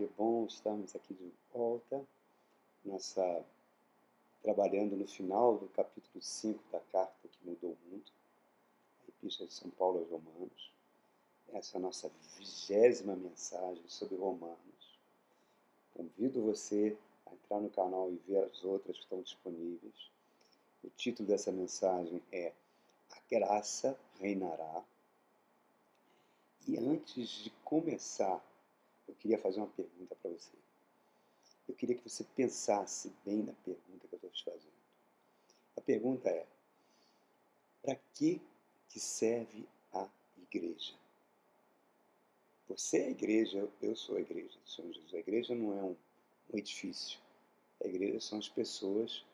que bom estarmos aqui de volta, nessa, trabalhando no final do capítulo 5 da carta que mudou o mundo, a Epístola de São Paulo aos Romanos. Essa é a nossa vigésima mensagem sobre Romanos. Convido você a entrar no canal e ver as outras que estão disponíveis. O título dessa mensagem é A Graça Reinará. E antes de começar eu queria fazer uma pergunta para você. Eu queria que você pensasse bem na pergunta que eu estou te fazendo. A pergunta é: para que, que serve a igreja? Você é a igreja, eu sou a igreja do Senhor Jesus. A igreja não é um, um edifício. A igreja são as pessoas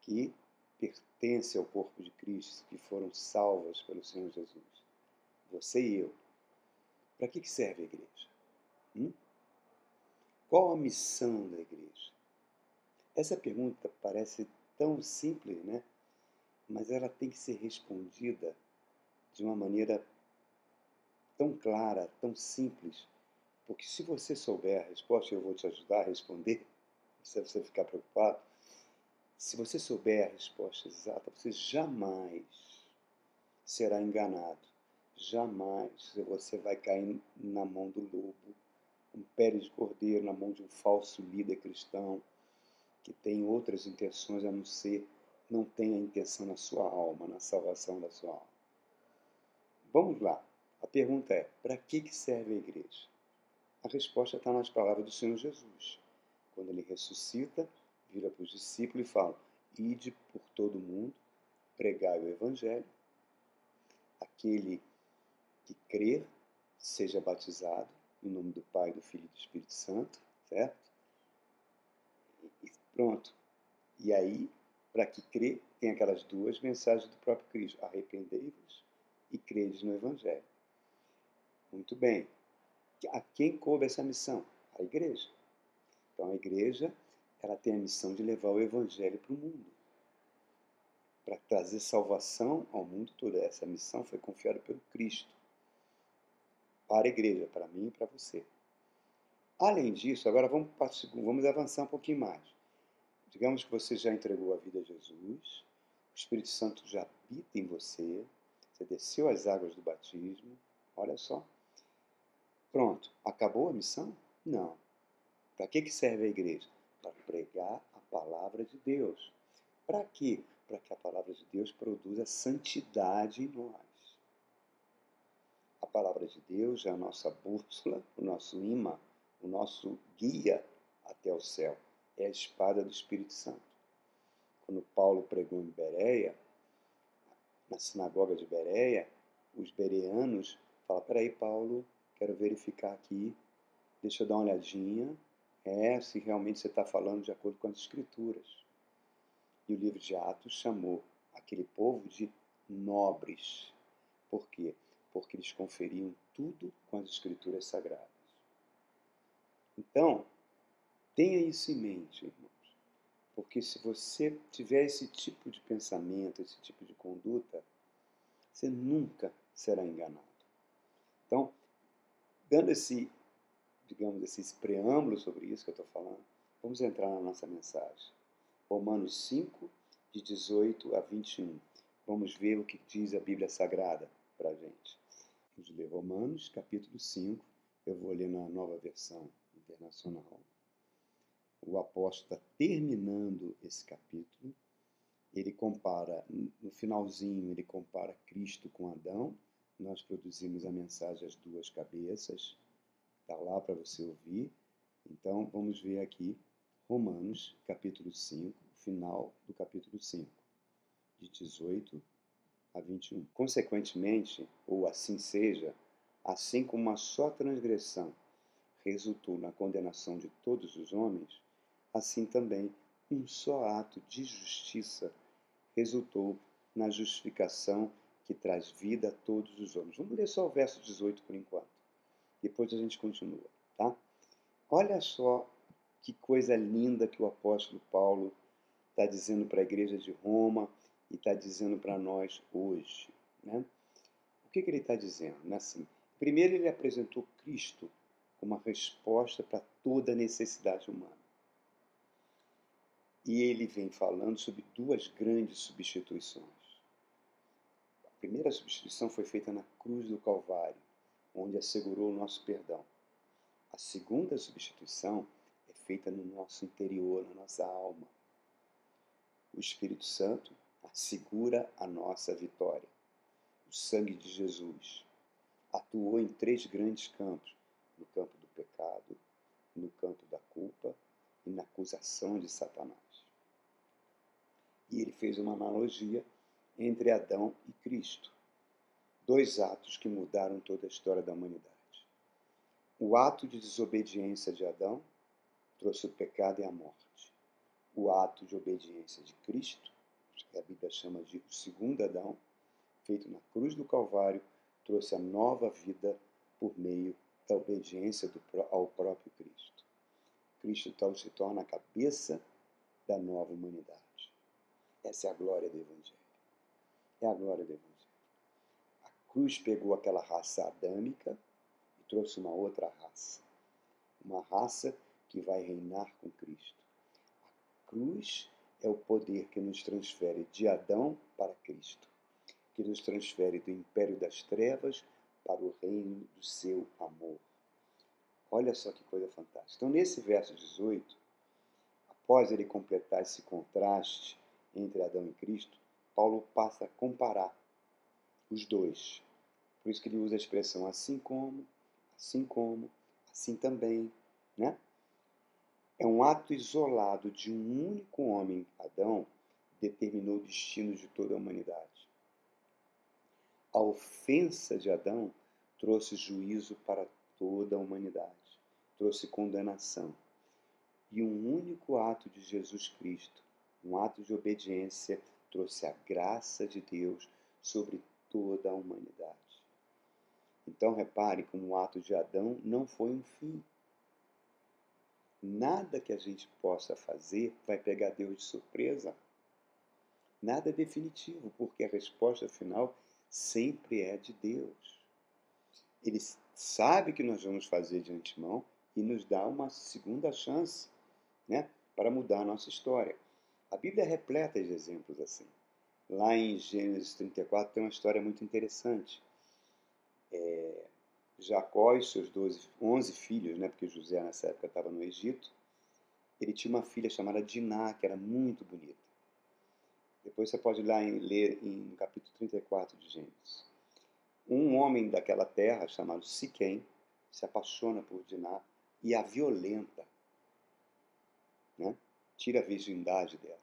que pertencem ao corpo de Cristo, que foram salvas pelo Senhor Jesus. Você e eu. Para que, que serve a igreja? Hum? Qual a missão da igreja? Essa pergunta parece tão simples, né? Mas ela tem que ser respondida de uma maneira tão clara, tão simples, porque se você souber a resposta, eu vou te ajudar a responder, se você ficar preocupado. Se você souber a resposta exata, você jamais será enganado. Jamais você vai cair na mão do lobo um pele de cordeiro na mão de um falso líder cristão que tem outras intenções a não ser, não tem a intenção na sua alma, na salvação da sua alma. Vamos lá. A pergunta é: para que, que serve a igreja? A resposta está nas palavras do Senhor Jesus. Quando ele ressuscita, vira para os discípulos e fala: Ide por todo o mundo, pregai o Evangelho. Aquele que crer, seja batizado em nome do Pai, do Filho e do Espírito Santo, certo? E pronto. E aí, para que crê, tem aquelas duas mensagens do próprio Cristo: arrependei-vos e credes no Evangelho. Muito bem. A quem coube essa missão? A igreja. Então, a igreja ela tem a missão de levar o Evangelho para o mundo, para trazer salvação ao mundo todo. Essa missão foi confiada pelo Cristo para a igreja, para mim e para você. Além disso, agora vamos, vamos avançar um pouquinho mais. Digamos que você já entregou a vida a Jesus, o Espírito Santo já habita em você, você desceu as águas do batismo, olha só. Pronto, acabou a missão? Não. Para que, que serve a igreja? Para pregar a palavra de Deus. Para quê? Para que a palavra de Deus produza santidade em nós. Palavra de Deus é a nossa bússola, o nosso imã, o nosso guia até o céu. É a espada do Espírito Santo. Quando Paulo pregou em Bereia, na sinagoga de Bereia, os bereanos falaram: Peraí, Paulo, quero verificar aqui, deixa eu dar uma olhadinha, é, se realmente você está falando de acordo com as Escrituras. E o livro de Atos chamou aquele povo de nobres. Por quê? Porque eles conferiam tudo com as escrituras sagradas. Então, tenha isso em mente, irmãos, porque se você tiver esse tipo de pensamento, esse tipo de conduta, você nunca será enganado. Então, dando esse, digamos, esse preâmbulo sobre isso que eu estou falando, vamos entrar na nossa mensagem. Romanos 5, de 18 a 21. Vamos ver o que diz a Bíblia Sagrada para a gente. Vamos ler Romanos, capítulo 5. Eu vou ler na nova versão internacional. O apóstolo está terminando esse capítulo. Ele compara, no finalzinho, ele compara Cristo com Adão. Nós produzimos a mensagem As Duas Cabeças. Está lá para você ouvir. Então, vamos ver aqui Romanos, capítulo 5, final do capítulo 5, de 18 a 21. Consequentemente, ou assim seja, assim como uma só transgressão resultou na condenação de todos os homens, assim também um só ato de justiça resultou na justificação que traz vida a todos os homens. Vamos ler só o verso 18 por enquanto. Depois a gente continua, tá? Olha só que coisa linda que o apóstolo Paulo está dizendo para a igreja de Roma e está dizendo para nós hoje. Né? O que, que ele está dizendo? Né? Assim, primeiro, ele apresentou Cristo como uma resposta para toda necessidade humana. E ele vem falando sobre duas grandes substituições. A primeira substituição foi feita na cruz do Calvário, onde assegurou o nosso perdão. A segunda substituição é feita no nosso interior, na nossa alma. O Espírito Santo assegura a nossa vitória. O sangue de Jesus atuou em três grandes campos: no campo do pecado, no campo da culpa e na acusação de Satanás. E ele fez uma analogia entre Adão e Cristo. Dois atos que mudaram toda a história da humanidade. O ato de desobediência de Adão trouxe o pecado e a morte. O ato de obediência de Cristo, que a Bíblia chama de segundo Adão, feito na cruz do Calvário, trouxe a nova vida por meio da obediência do, ao próprio Cristo. Cristo então se torna a cabeça da nova humanidade. Essa é a glória do Evangelho. É a glória do Evangelho. A cruz pegou aquela raça adâmica e trouxe uma outra raça. Uma raça que vai reinar com Cristo. A cruz é o poder que nos transfere de Adão para Cristo, que nos transfere do império das trevas para o reino do seu amor. Olha só que coisa fantástica. Então, nesse verso 18, após ele completar esse contraste entre Adão e Cristo, Paulo passa a comparar os dois. Por isso que ele usa a expressão assim como, assim como, assim também, né? É um ato isolado de um único homem, Adão, determinou o destino de toda a humanidade. A ofensa de Adão trouxe juízo para toda a humanidade, trouxe condenação. E um único ato de Jesus Cristo um ato de obediência trouxe a graça de Deus sobre toda a humanidade. Então repare como o ato de Adão não foi um fim. Nada que a gente possa fazer vai pegar Deus de surpresa. Nada é definitivo, porque a resposta final sempre é de Deus. Ele sabe que nós vamos fazer de antemão e nos dá uma segunda chance né, para mudar a nossa história. A Bíblia é repleta de exemplos assim. Lá em Gênesis 34 tem uma história muito interessante. É, Jacó e seus 12, 11 filhos, né, porque José nessa época estava no Egito, ele tinha uma filha chamada Diná, que era muito bonita. Depois você pode lá em, ler em, no capítulo 34 de Gênesis. Um homem daquela terra, chamado Siquém, se apaixona por Diná e a violenta. Né? Tira a virgindade dela.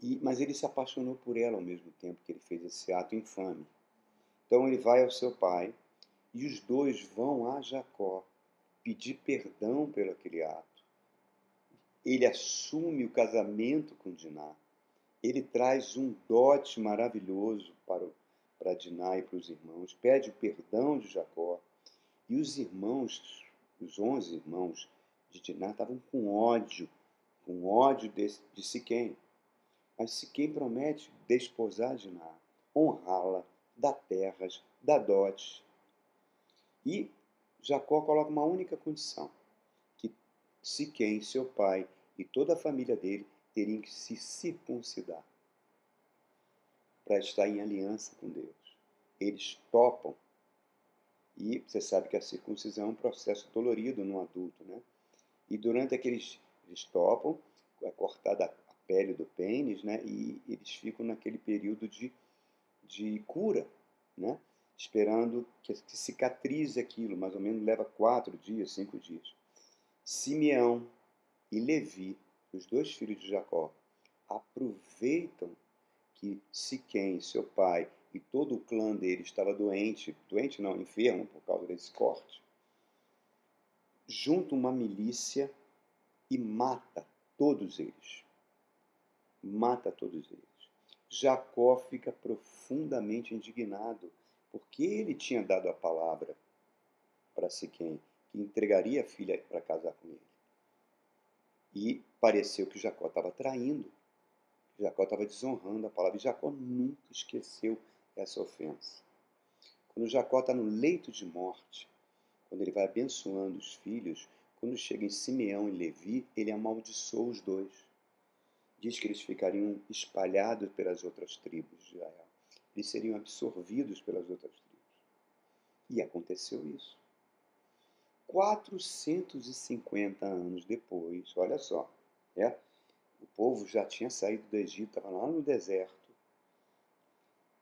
E, mas ele se apaixonou por ela ao mesmo tempo que ele fez esse ato infame. Então ele vai ao seu pai e os dois vão a Jacó pedir perdão pelo aquele ato. Ele assume o casamento com Diná. Ele traz um dote maravilhoso para, para Diná e para os irmãos, pede o perdão de Jacó. E os irmãos, os onze irmãos de Diná, estavam com ódio, com ódio de, de Siquém. Mas se quem promete desposar Diná, honrá-la, dar terras, dar dotes. E Jacó coloca uma única condição, que Siquém, seu pai e toda a família dele teriam que se circuncidar para estar em aliança com Deus. Eles topam. E você sabe que a circuncisão é um processo dolorido no adulto, né? E durante aqueles eles topam, é cortada pele do pênis, né? E eles ficam naquele período de, de cura, né? Esperando que, cicatrize aquilo, mais ou menos leva quatro dias, cinco dias. Simeão e Levi, os dois filhos de Jacó, aproveitam que Siquém, seu pai, e todo o clã dele estava doente, doente não, enfermo por causa desse corte, junta uma milícia e mata todos eles mata todos eles. Jacó fica profundamente indignado, porque ele tinha dado a palavra para Siquém, que entregaria a filha para casar com ele. E pareceu que Jacó estava traindo, Jacó estava desonrando a palavra, e Jacó nunca esqueceu essa ofensa. Quando Jacó está no leito de morte, quando ele vai abençoando os filhos, quando chega em Simeão e Levi, ele amaldiçoou os dois. Diz que eles ficariam espalhados pelas outras tribos de Israel. Eles seriam absorvidos pelas outras tribos. E aconteceu isso. 450 anos depois, olha só, é, o povo já tinha saído do Egito, estava lá no deserto.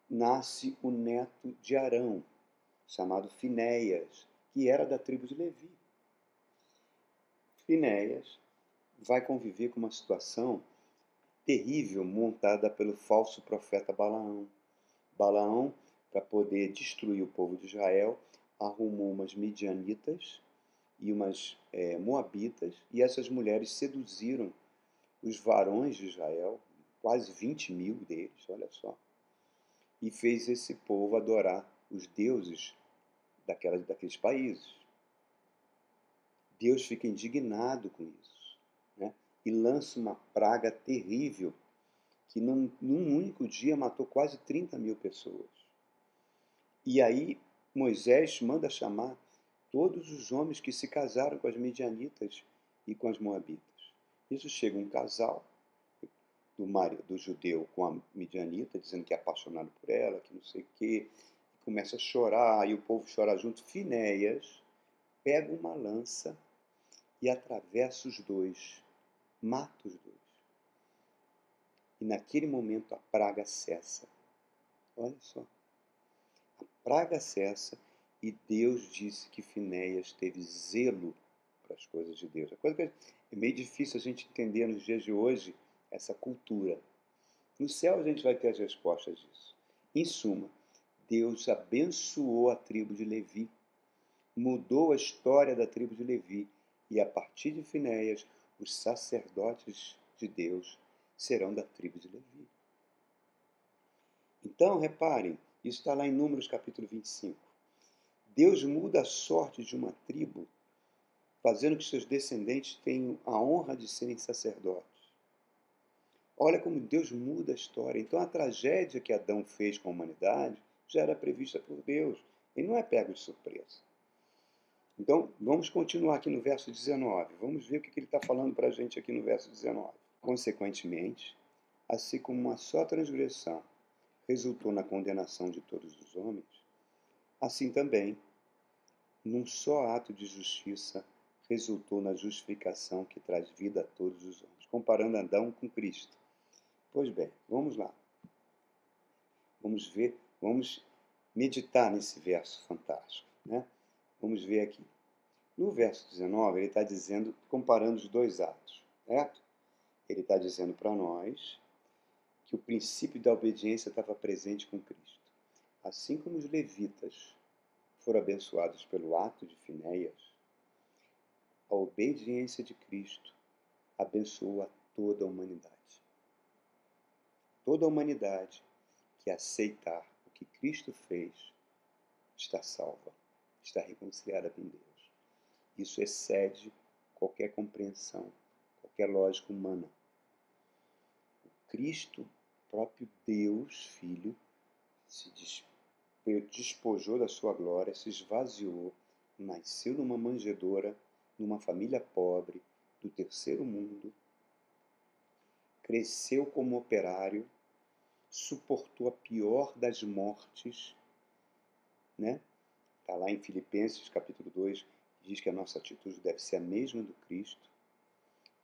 Nasce o neto de Arão, chamado Finéias, que era da tribo de Levi. Finéias vai conviver com uma situação terrível montada pelo falso profeta Balaão. Balaão, para poder destruir o povo de Israel, arrumou umas midianitas e umas é, moabitas, e essas mulheres seduziram os varões de Israel, quase 20 mil deles, olha só, e fez esse povo adorar os deuses daquelas, daqueles países. Deus fica indignado com isso? E lança uma praga terrível que num, num único dia matou quase 30 mil pessoas. E aí Moisés manda chamar todos os homens que se casaram com as midianitas e com as moabitas. Isso chega um casal do, marido, do judeu com a midianita, dizendo que é apaixonado por ela, que não sei o quê, começa a chorar, e o povo chora junto. Finéias pega uma lança e atravessa os dois, mata os dois. E naquele momento a praga cessa. Olha só. A praga cessa e Deus disse que Finéias teve zelo para as coisas de Deus. A coisa que é meio difícil a gente entender nos dias de hoje essa cultura. No céu a gente vai ter as respostas disso. Em suma, Deus abençoou a tribo de Levi, mudou a história da tribo de Levi e a partir de Finéias, os sacerdotes de Deus serão da tribo de Levi. Então, reparem, isso está lá em Números capítulo 25. Deus muda a sorte de uma tribo, fazendo que seus descendentes tenham a honra de serem sacerdotes. Olha como Deus muda a história. Então a tragédia que Adão fez com a humanidade já era prevista por Deus. Ele não é pego de surpresa. Então vamos continuar aqui no verso 19. Vamos ver o que ele está falando para a gente aqui no verso 19. Consequentemente, assim como uma só transgressão resultou na condenação de todos os homens, Assim também, num só ato de justiça, resultou na justificação que traz vida a todos os homens, comparando Adão com Cristo. Pois bem, vamos lá. Vamos ver, vamos meditar nesse verso fantástico. Né? Vamos ver aqui. No verso 19, ele está dizendo, comparando os dois atos, certo? Ele está dizendo para nós que o princípio da obediência estava presente com Cristo. Assim como os levitas foram abençoados pelo ato de Finéias, a obediência de Cristo abençoou a toda a humanidade. Toda a humanidade que aceitar o que Cristo fez está salva, está reconciliada com Deus. Isso excede qualquer compreensão, qualquer lógica humana. O Cristo, próprio Deus, Filho, se despojou da sua glória, se esvaziou, nasceu numa manjedoura, numa família pobre, do terceiro mundo, cresceu como operário, suportou a pior das mortes, né? Está lá em Filipenses capítulo 2, diz que a nossa atitude deve ser a mesma do Cristo.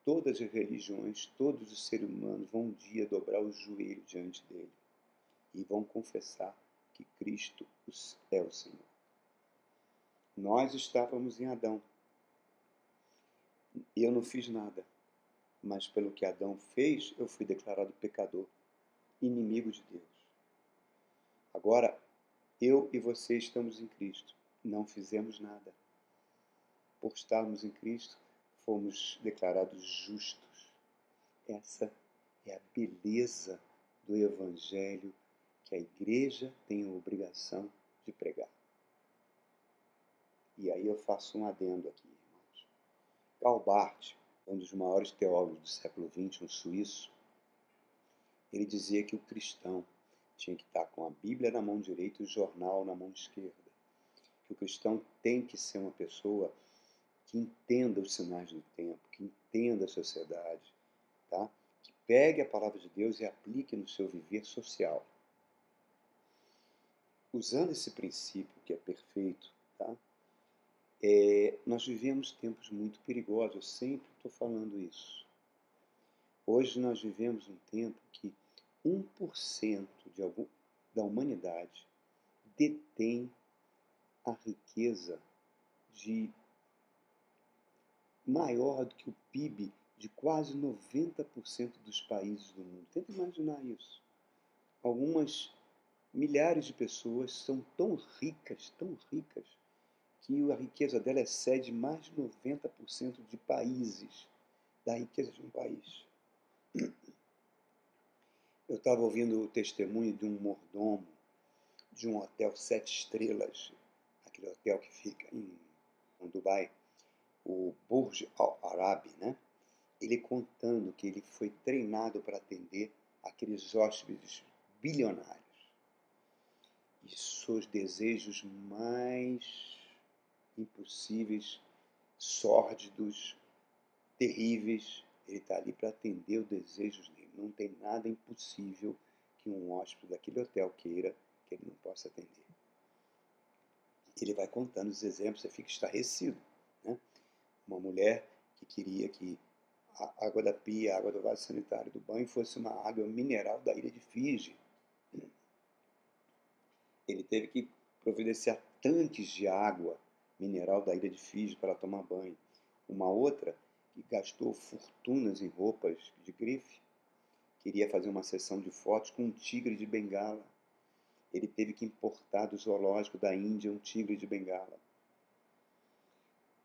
Todas as religiões, todos os seres humanos vão um dia dobrar o joelho diante dele e vão confessar que Cristo é o Senhor. Nós estávamos em Adão. Eu não fiz nada. Mas pelo que Adão fez, eu fui declarado pecador, inimigo de Deus. Agora, eu e você estamos em Cristo. Não fizemos nada. Por estarmos em Cristo, fomos declarados justos. Essa é a beleza do Evangelho que a igreja tem a obrigação de pregar. E aí eu faço um adendo aqui, irmãos. Karl Barth, um dos maiores teólogos do século XX, um suíço, ele dizia que o cristão tinha que estar com a Bíblia na mão direita e o jornal na mão esquerda. que o cristão tem que ser uma pessoa que entenda os sinais do tempo, que entenda a sociedade, tá? que pegue a palavra de Deus e aplique no seu viver social. Usando esse princípio que é perfeito, tá? É, nós vivemos tempos muito perigosos, eu sempre estou falando isso. Hoje nós vivemos um tempo que 1% de algum, da humanidade detém a riqueza de maior do que o PIB de quase 90% dos países do mundo. Tenta imaginar isso. Algumas milhares de pessoas são tão ricas, tão ricas, que a riqueza dela excede mais de 90% de países, da riqueza de um país. Eu estava ouvindo o testemunho de um mordomo de um hotel sete estrelas, aquele hotel que fica em, Dubai, o Burj Al Arab, né? Ele contando que ele foi treinado para atender aqueles hóspedes bilionários e seus desejos mais impossíveis, sórdidos, terríveis. Ele está ali para atender os desejos dele. Não tem nada impossível que um hóspede daquele hotel queira que ele não possa atender. Ele vai contando os exemplos, você fica estarrecido. Né? Uma mulher que queria que a água da pia, a água do vaso sanitário do banho fosse uma água mineral da ilha de Fiji. Ele teve que providenciar tanques de água mineral da ilha de Fiji para tomar banho. Uma outra que gastou fortunas em roupas de grife, queria fazer uma sessão de fotos com um tigre de bengala ele teve que importar do zoológico da Índia um tigre de bengala.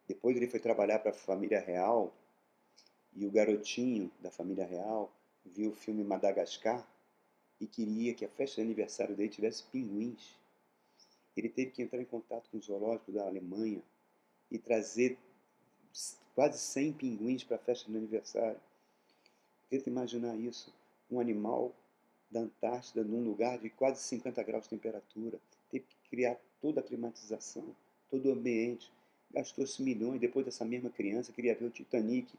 Depois ele foi trabalhar para a família real e o garotinho da família real viu o filme Madagascar e queria que a festa de aniversário dele tivesse pinguins. Ele teve que entrar em contato com o zoológico da Alemanha e trazer quase 100 pinguins para a festa de aniversário. Tenta imaginar isso. Um animal da Antártida num lugar de quase 50 graus de temperatura. Teve que criar toda a climatização, todo o ambiente. Gastou-se milhões. Depois dessa mesma criança queria ver o Titanic.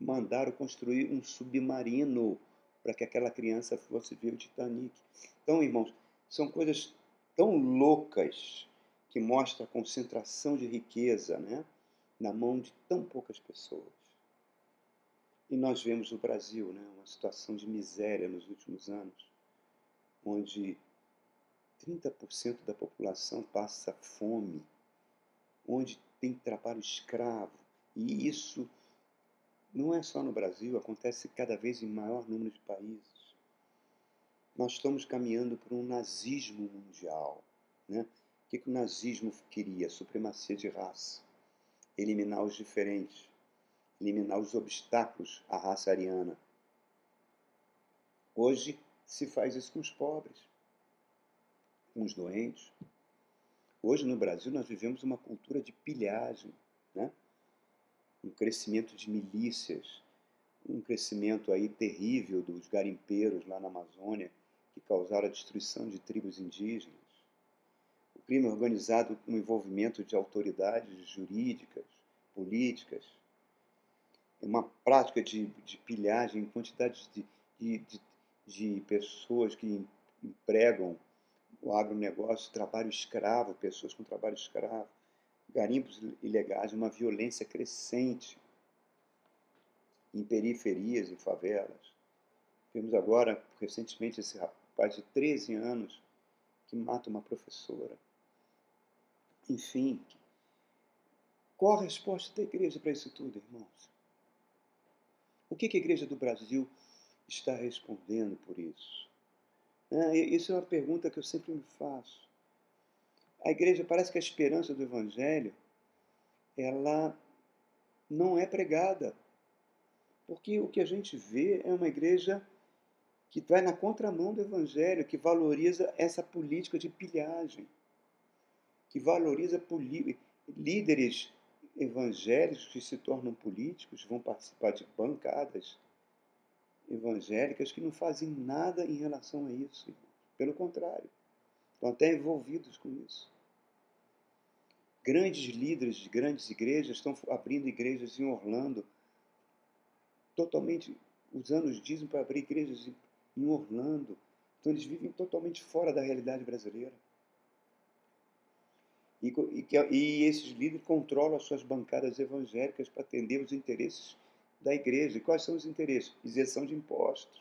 Mandaram construir um submarino para que aquela criança fosse ver o Titanic. Então, irmãos, são coisas tão loucas que mostram a concentração de riqueza né, na mão de tão poucas pessoas. E nós vemos no Brasil né, uma situação de miséria nos últimos anos onde 30% da população passa fome, onde tem trabalho escravo. E isso não é só no Brasil, acontece cada vez em maior número de países. Nós estamos caminhando para um nazismo mundial. Né? O que, que o nazismo queria? Supremacia de raça, eliminar os diferentes, eliminar os obstáculos à raça ariana. Hoje, se faz isso com os pobres, com os doentes. Hoje no Brasil nós vivemos uma cultura de pilhagem, né? um crescimento de milícias, um crescimento aí terrível dos garimpeiros lá na Amazônia que causaram a destruição de tribos indígenas. O crime organizado com envolvimento de autoridades jurídicas, políticas. É uma prática de, de pilhagem em quantidades de, de, de pessoas que empregam o agronegócio, trabalho escravo, pessoas com trabalho escravo, garimpos ilegais, uma violência crescente em periferias, em favelas. Vimos agora, recentemente, esse rapaz de 13 anos que mata uma professora. Enfim, qual a resposta da igreja para isso tudo, irmãos? O que a igreja do Brasil está respondendo por isso? É, isso é uma pergunta que eu sempre me faço. A igreja parece que a esperança do Evangelho ela não é pregada. Porque o que a gente vê é uma igreja que vai na contramão do Evangelho, que valoriza essa política de pilhagem, que valoriza líderes evangélicos que se tornam políticos, vão participar de bancadas evangélicas que não fazem nada em relação a isso. Pelo contrário, estão até envolvidos com isso. Grandes líderes de grandes igrejas estão abrindo igrejas em Orlando, totalmente usando os dízimos para abrir igrejas em Orlando. Então eles vivem totalmente fora da realidade brasileira. E, e, e esses líderes controlam as suas bancadas evangélicas para atender os interesses da igreja. E quais são os interesses? Isenção de impostos.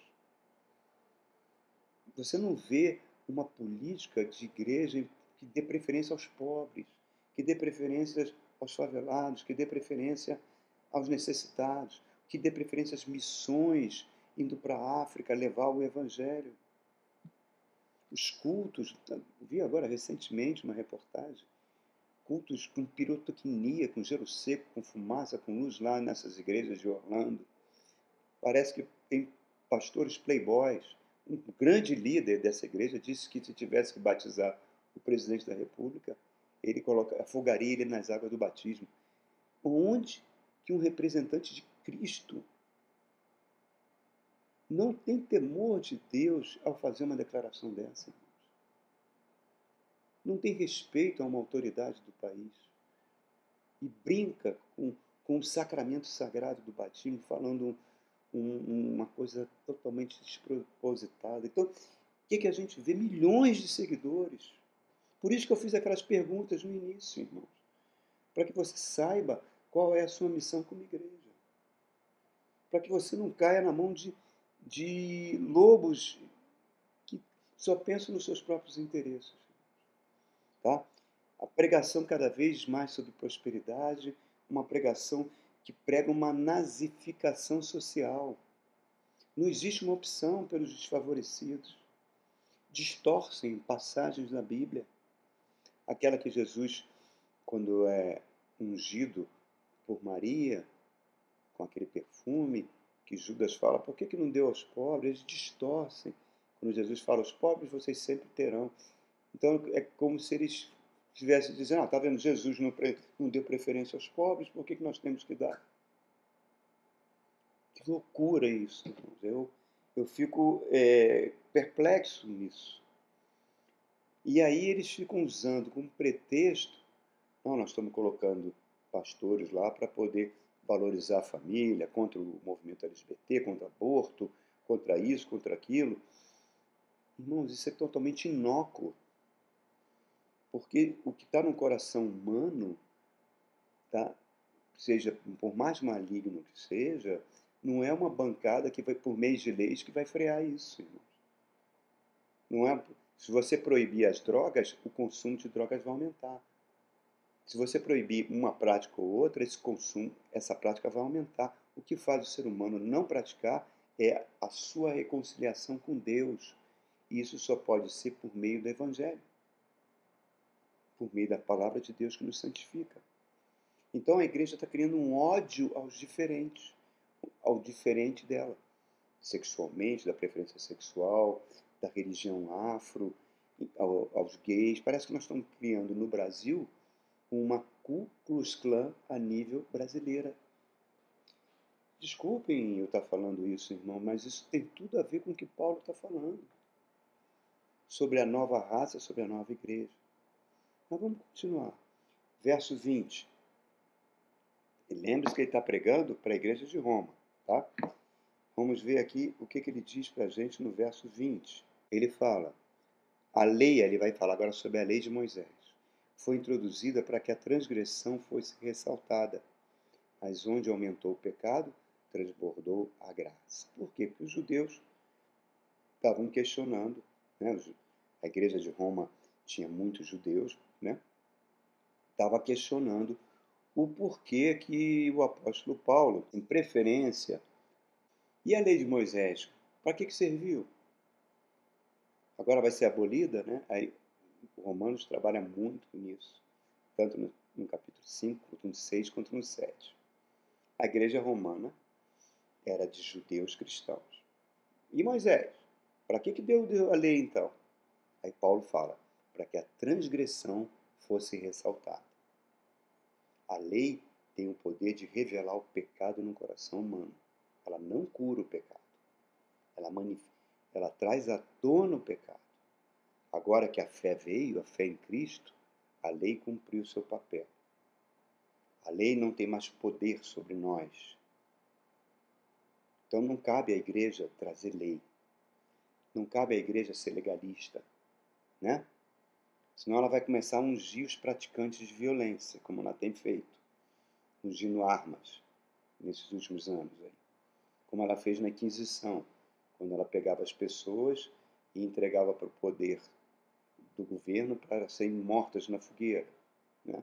Você não vê uma política de igreja que dê preferência aos pobres, que dê preferência aos favelados, que dê preferência aos necessitados, que dê preferência às missões indo para a África levar o evangelho. Os cultos, vi agora recentemente uma reportagem, cultos com pirotecnia, com gelo seco, com fumaça, com luz lá nessas igrejas de Orlando. Parece que tem pastores playboys. Um grande líder dessa igreja disse que se tivesse que batizar o presidente da República, ele coloca, afogaria ele nas águas do batismo. Onde que um representante de Cristo não tem temor de Deus ao fazer uma declaração dessa? Não tem respeito a uma autoridade do país e brinca com, com o sacramento sagrado do batismo, falando um, uma coisa totalmente despropositada. Então, o que, que a gente vê? Milhões de seguidores. Por isso que eu fiz aquelas perguntas no início, irmãos. Para que você saiba qual é a sua missão como igreja. Para que você não caia na mão de, de lobos que só pensam nos seus próprios interesses. Tá? A pregação cada vez mais sobre prosperidade, uma pregação que prega uma nazificação social. Não existe uma opção pelos desfavorecidos. Distorcem passagens da Bíblia. Aquela que Jesus, quando é ungido por Maria, com aquele perfume que Judas fala, por que, que não deu aos pobres? Eles distorcem. Quando Jesus fala, os pobres vocês sempre terão. Então é como se eles estivessem dizendo, ah, está vendo, Jesus não, não deu preferência aos pobres, por que, que nós temos que dar? Que loucura isso, irmãos. Eu, eu fico é, perplexo nisso. E aí eles ficam usando como pretexto, não, nós estamos colocando pastores lá para poder valorizar a família, contra o movimento LGBT, contra aborto, contra isso, contra aquilo. Irmãos, isso é totalmente inócuo. Porque o que está no coração humano, tá? seja por mais maligno que seja, não é uma bancada que vai por meio de leis que vai frear isso, irmãos. Não é, se você proibir as drogas, o consumo de drogas vai aumentar. Se você proibir uma prática ou outra, esse consumo, essa prática vai aumentar. O que faz o ser humano não praticar é a sua reconciliação com Deus. E isso só pode ser por meio do Evangelho por meio da palavra de Deus que nos santifica. Então a igreja está criando um ódio aos diferentes, ao diferente dela, sexualmente, da preferência sexual, da religião afro, aos gays. Parece que nós estamos criando no Brasil uma Ku Klux Klan a nível brasileira. Desculpem eu estar falando isso, irmão, mas isso tem tudo a ver com o que Paulo está falando sobre a nova raça, sobre a nova igreja. Mas vamos continuar. Verso 20. Lembre-se que ele está pregando para a igreja de Roma. Tá? Vamos ver aqui o que, que ele diz para a gente no verso 20. Ele fala: a lei, ele vai falar agora sobre a lei de Moisés, foi introduzida para que a transgressão fosse ressaltada, mas onde aumentou o pecado, transbordou a graça. Por quê? Porque os judeus estavam questionando, né? a igreja de Roma tinha muitos judeus, né, estava questionando o porquê que o apóstolo Paulo, em preferência, e a lei de Moisés, para que, que serviu? Agora vai ser abolida, né? Aí o Romanos trabalha muito nisso, tanto no, no capítulo 5, quanto no 6, quanto no 7. A igreja romana era de judeus cristãos. E Moisés? Para que, que deu a lei então? Aí Paulo fala: para que a transgressão fosse ressaltada. A lei tem o poder de revelar o pecado no coração humano. Ela não cura o pecado. Ela, ela traz à tona o pecado. Agora que a fé veio, a fé em Cristo, A lei cumpriu seu papel. A lei não tem mais poder sobre nós. Então não cabe à igreja trazer lei. Não cabe à igreja ser legalista, né? Senão ela vai começar a ungir os praticantes de violência, como ela tem feito, ungindo armas nesses últimos anos aí. Como ela fez na Inquisição, quando ela pegava as pessoas e entregava para o poder do governo para serem mortas na fogueira, né?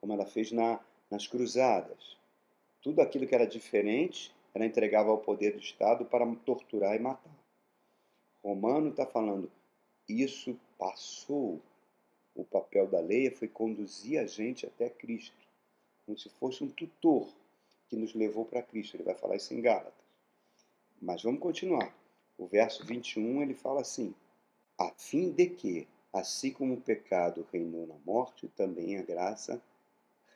Como ela fez na, nas cruzadas. Tudo aquilo que era diferente, ela entregava ao poder do Estado para torturar e matar. Romano está falando, isso passou. O papel da lei foi conduzir a gente até Cristo, como se fosse um tutor que nos levou para Cristo. Ele vai falar isso em Gálatas. Mas vamos continuar. O verso 21 ele fala assim: a fim de que, assim como o pecado reinou na morte, também a graça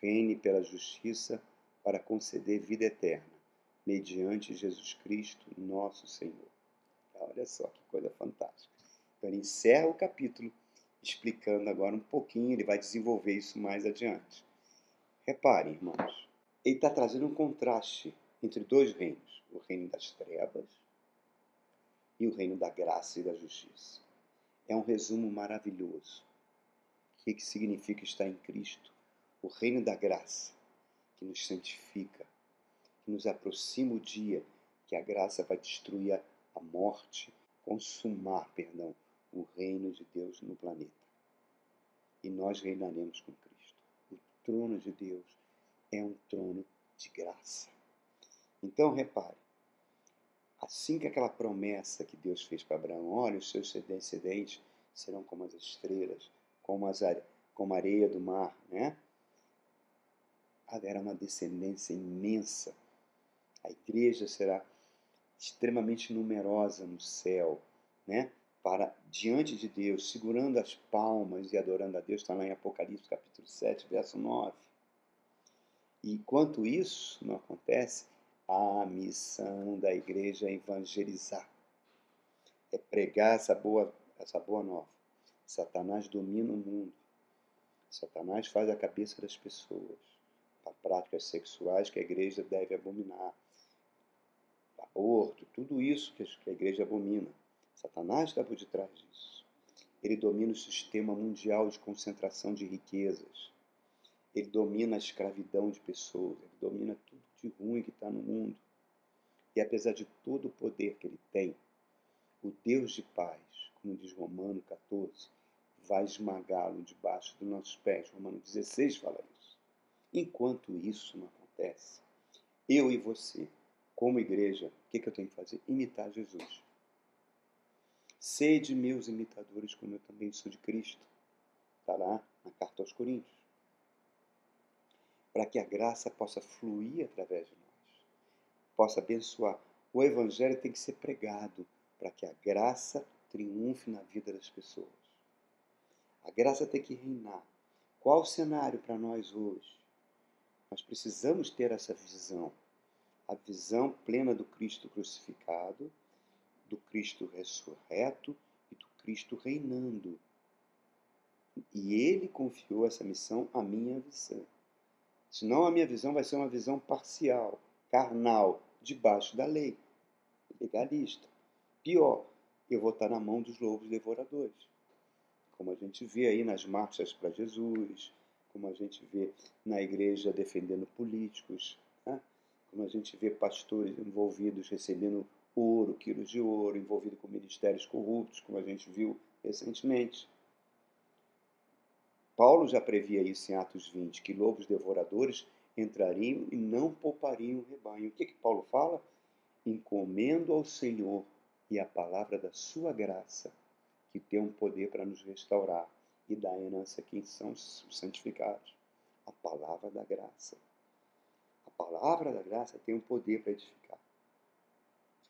reine pela justiça para conceder vida eterna, mediante Jesus Cristo, nosso Senhor. Olha só que coisa fantástica. Então ele encerra o capítulo explicando agora um pouquinho, ele vai desenvolver isso mais adiante. Reparem, irmãos, ele está trazendo um contraste entre dois reinos: o reino das trevas e o reino da graça e da justiça. É um resumo maravilhoso. O que, que significa estar em Cristo? O reino da graça, que nos santifica, que nos aproxima o dia que a graça vai destruir a morte, consumar, perdão, o reino de Deus no planeta. E nós reinaremos com Cristo. O trono de Deus é um trono de graça. Então, repare, assim que aquela promessa que Deus fez para Abraão, olha, os seus descendentes serão como as estrelas, como, as are... como a areia do mar, né? Haverá uma descendência imensa. A igreja será extremamente numerosa no céu, né? Para diante de Deus, segurando as palmas e adorando a Deus, está lá em Apocalipse capítulo 7, verso 9. E enquanto isso não acontece, a missão da igreja é evangelizar, é pregar essa boa, essa boa nova. Satanás domina o mundo. Satanás faz a cabeça das pessoas para práticas sexuais que a igreja deve abominar aborto, tudo isso que a igreja abomina. Satanás está por detrás disso. Ele domina o sistema mundial de concentração de riquezas. Ele domina a escravidão de pessoas. Ele domina tudo de ruim que está no mundo. E apesar de todo o poder que ele tem, o Deus de paz, como diz Romano 14, vai esmagá-lo debaixo dos nossos pés. Romano 16 fala isso. Enquanto isso não acontece, eu e você como igreja, o que, que eu tenho que fazer? Imitar Jesus. Sede meus imitadores, como eu também sou de Cristo. Está lá na carta aos Coríntios. Para que a graça possa fluir através de nós, possa abençoar. O Evangelho tem que ser pregado para que a graça triunfe na vida das pessoas. A graça tem que reinar. Qual o cenário para nós hoje? Nós precisamos ter essa visão a visão plena do Cristo crucificado, do Cristo ressurreto e do Cristo reinando. E ele confiou essa missão à minha visão. Senão a minha visão vai ser uma visão parcial, carnal, debaixo da lei, legalista. Pior, eu vou estar na mão dos lobos devoradores. Como a gente vê aí nas marchas para Jesus, como a gente vê na igreja defendendo políticos, como a gente vê pastores envolvidos recebendo ouro, quilos de ouro, envolvidos com ministérios corruptos, como a gente viu recentemente. Paulo já previa isso em Atos 20, que lobos devoradores entrariam e não poupariam o rebanho. O que, que Paulo fala? Encomendo ao Senhor e a palavra da sua graça, que tem um poder para nos restaurar e dar a herança a quem são santificados. A palavra da graça palavra da graça tem um poder para edificar.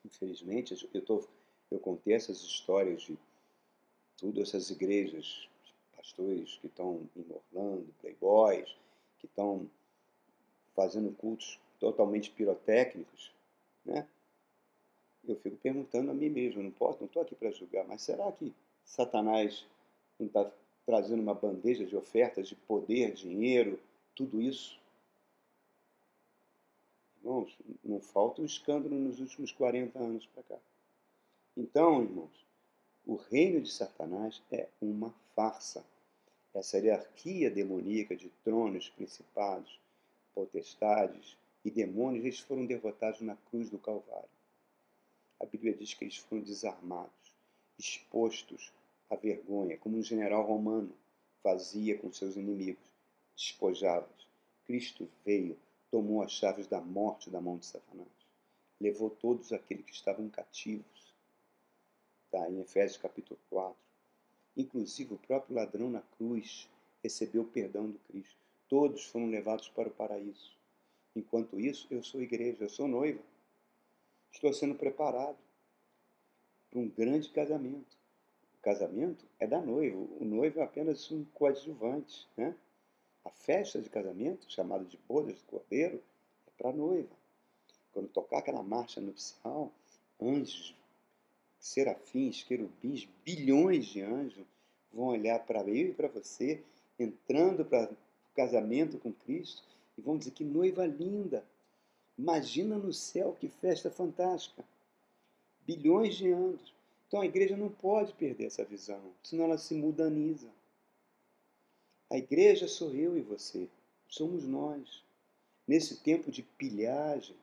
Infelizmente, eu, tô, eu contei essas histórias de tudo essas igrejas, pastores que estão em Orlando, playboys, que estão fazendo cultos totalmente pirotécnicos, né? Eu fico perguntando a mim mesmo, não posso, não estou aqui para julgar, mas será que Satanás não está trazendo uma bandeja de ofertas de poder, dinheiro, tudo isso. Irmãos, não falta um escândalo nos últimos 40 anos para cá. Então, irmãos, o reino de Satanás é uma farsa. Essa hierarquia demoníaca de tronos, principados, potestades e demônios, eles foram derrotados na cruz do Calvário. A Bíblia diz que eles foram desarmados, expostos à vergonha, como um general romano fazia com seus inimigos, despojava-os. Cristo veio, tomou as chaves da morte da mão de Satanás, levou todos aqueles que estavam cativos. Está em Efésios capítulo 4. Inclusive o próprio ladrão na cruz recebeu o perdão do Cristo. Todos foram levados para o paraíso. Enquanto isso, eu sou igreja, eu sou noiva. Estou sendo preparado para um grande casamento. O casamento é da noiva, o noivo é apenas um coadjuvante. Né? A festa de casamento, chamada de bodas do cordeiro, é para a noiva. Quando tocar aquela marcha nupcial, anjos, serafins, querubins, bilhões de anjos vão olhar para eu e para você, entrando para o casamento com Cristo, e vão dizer que noiva linda. Imagina no céu que festa fantástica. Bilhões de anos. Então a igreja não pode perder essa visão, senão ela se mudaniza. A igreja sou eu e você, somos nós. Nesse tempo de pilhagem,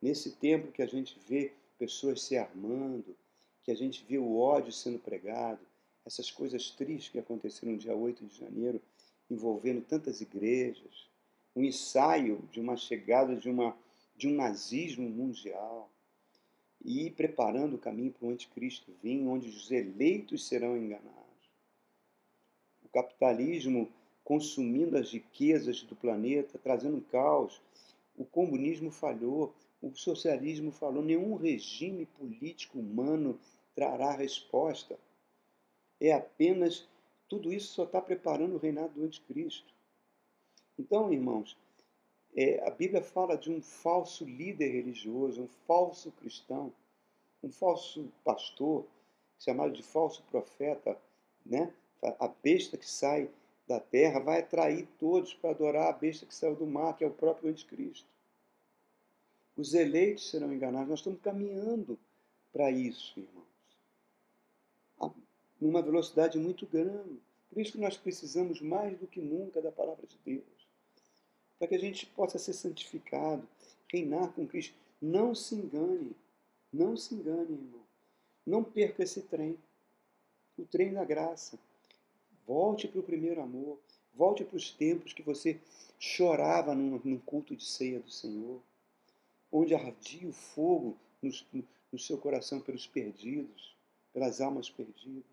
nesse tempo que a gente vê pessoas se armando, que a gente vê o ódio sendo pregado, essas coisas tristes que aconteceram no dia 8 de janeiro, envolvendo tantas igrejas, um ensaio de uma chegada de, uma, de um nazismo mundial e preparando o caminho para o anticristo vir, onde os eleitos serão enganados. Capitalismo consumindo as riquezas do planeta, trazendo caos. O comunismo falhou, o socialismo falou, nenhum regime político humano trará resposta. É apenas, tudo isso só está preparando o reinado do anticristo. Então, irmãos, é, a Bíblia fala de um falso líder religioso, um falso cristão, um falso pastor, chamado de falso profeta, né? A besta que sai da terra vai atrair todos para adorar a besta que saiu do mar, que é o próprio anticristo. Os eleitos serão enganados. Nós estamos caminhando para isso, irmãos. Numa velocidade muito grande. Por isso que nós precisamos mais do que nunca da palavra de Deus para que a gente possa ser santificado, reinar com Cristo. Não se engane, não se engane, irmão. Não perca esse trem, o trem da graça. Volte para o primeiro amor, volte para os tempos que você chorava num, num, culto de ceia do Senhor, onde ardia o fogo no, no, seu coração pelos perdidos, pelas almas perdidas.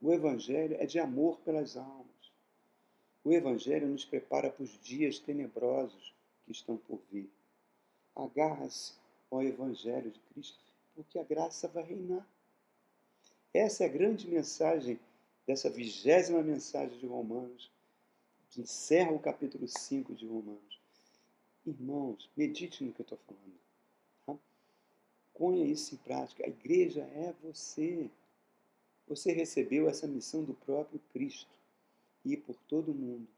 O Evangelho é de amor pelas almas. O Evangelho nos prepara para os dias tenebrosos que estão por vir. Agarra-se ao Evangelho de Cristo, porque a graça vai reinar. Essa é a grande mensagem dessa vigésima mensagem de Romanos, que encerra o capítulo 5 de Romanos. Irmãos, medite no que eu estou falando. Tá? Ponha isso em prática. A igreja é você. Você recebeu essa missão do próprio Cristo ir por todo o mundo,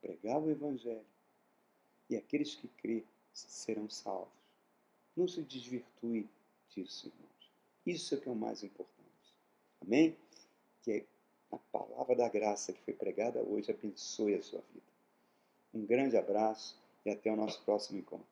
pregar o Evangelho, e aqueles que crê serão salvos. Não se desvirtue disso, irmãos. Isso é que é o mais importante. Amém? Que a palavra da graça que foi pregada hoje abençoe a sua vida. Um grande abraço e até o nosso próximo encontro.